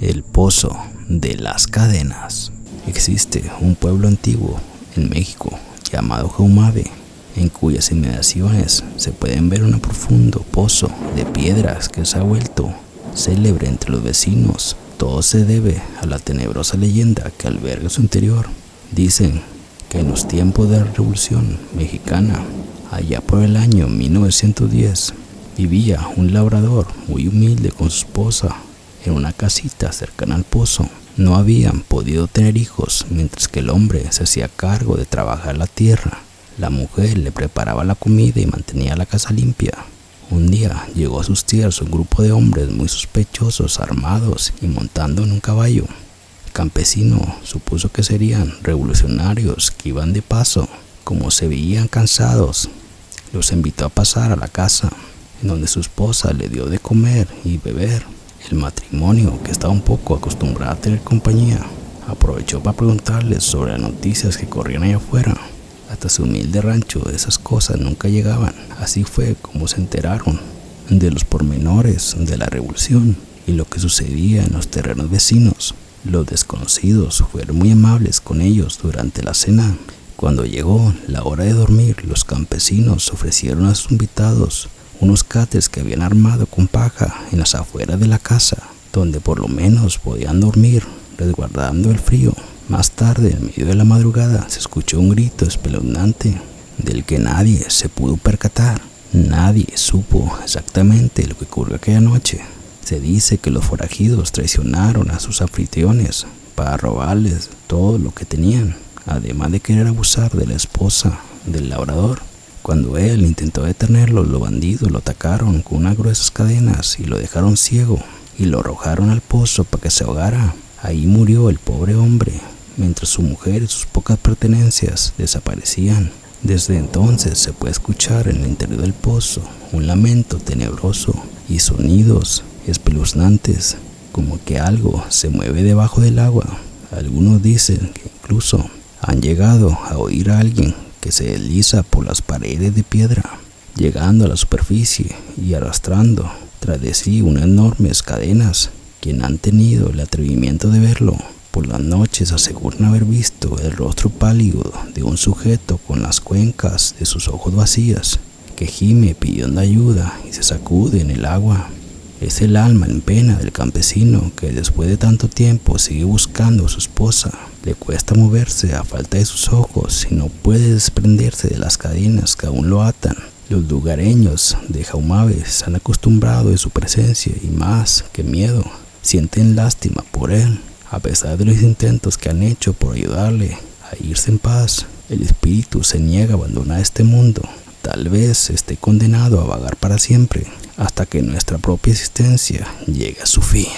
El Pozo de las Cadenas. Existe un pueblo antiguo en México llamado Jaumave, en cuyas inmediaciones se pueden ver un profundo pozo de piedras que se ha vuelto célebre entre los vecinos. Todo se debe a la tenebrosa leyenda que alberga su interior. Dicen que en los tiempos de la Revolución Mexicana, allá por el año 1910, vivía un labrador muy humilde con su esposa en una casita cercana al pozo. No habían podido tener hijos mientras que el hombre se hacía cargo de trabajar la tierra. La mujer le preparaba la comida y mantenía la casa limpia. Un día llegó a sus tierras un grupo de hombres muy sospechosos, armados y montando en un caballo. El campesino supuso que serían revolucionarios que iban de paso. Como se veían cansados, los invitó a pasar a la casa, en donde su esposa le dio de comer y beber. El matrimonio, que estaba un poco acostumbrado a tener compañía, aprovechó para preguntarles sobre las noticias que corrían allá afuera. Hasta su humilde rancho esas cosas nunca llegaban. Así fue como se enteraron de los pormenores de la revolución y lo que sucedía en los terrenos vecinos. Los desconocidos fueron muy amables con ellos durante la cena. Cuando llegó la hora de dormir, los campesinos ofrecieron a sus invitados unos cates que habían armado con paja en las afueras de la casa, donde por lo menos podían dormir, resguardando el frío. Más tarde, en medio de la madrugada, se escuchó un grito espeluznante del que nadie se pudo percatar. Nadie supo exactamente lo que ocurrió aquella noche. Se dice que los forajidos traicionaron a sus anfitriones para robarles todo lo que tenían, además de querer abusar de la esposa del labrador. Cuando él intentó detenerlo, los bandidos lo atacaron con unas gruesas cadenas y lo dejaron ciego y lo arrojaron al pozo para que se ahogara. Ahí murió el pobre hombre, mientras su mujer y sus pocas pertenencias desaparecían. Desde entonces se puede escuchar en el interior del pozo un lamento tenebroso y sonidos espeluznantes, como que algo se mueve debajo del agua. Algunos dicen que incluso han llegado a oír a alguien que se desliza por las paredes de piedra, llegando a la superficie y arrastrando tras de sí unas enormes cadenas. Quien han tenido el atrevimiento de verlo por las noches aseguran haber visto el rostro pálido de un sujeto con las cuencas de sus ojos vacías, que gime pidiendo ayuda y se sacude en el agua. Es el alma en pena del campesino que después de tanto tiempo sigue buscando a su esposa. Le cuesta moverse a falta de sus ojos y no puede desprenderse de las cadenas que aún lo atan. Los lugareños de Jaumave se han acostumbrado de su presencia y más que miedo, sienten lástima por él. A pesar de los intentos que han hecho por ayudarle a irse en paz, el espíritu se niega a abandonar este mundo. Tal vez esté condenado a vagar para siempre hasta que nuestra propia existencia llegue a su fin.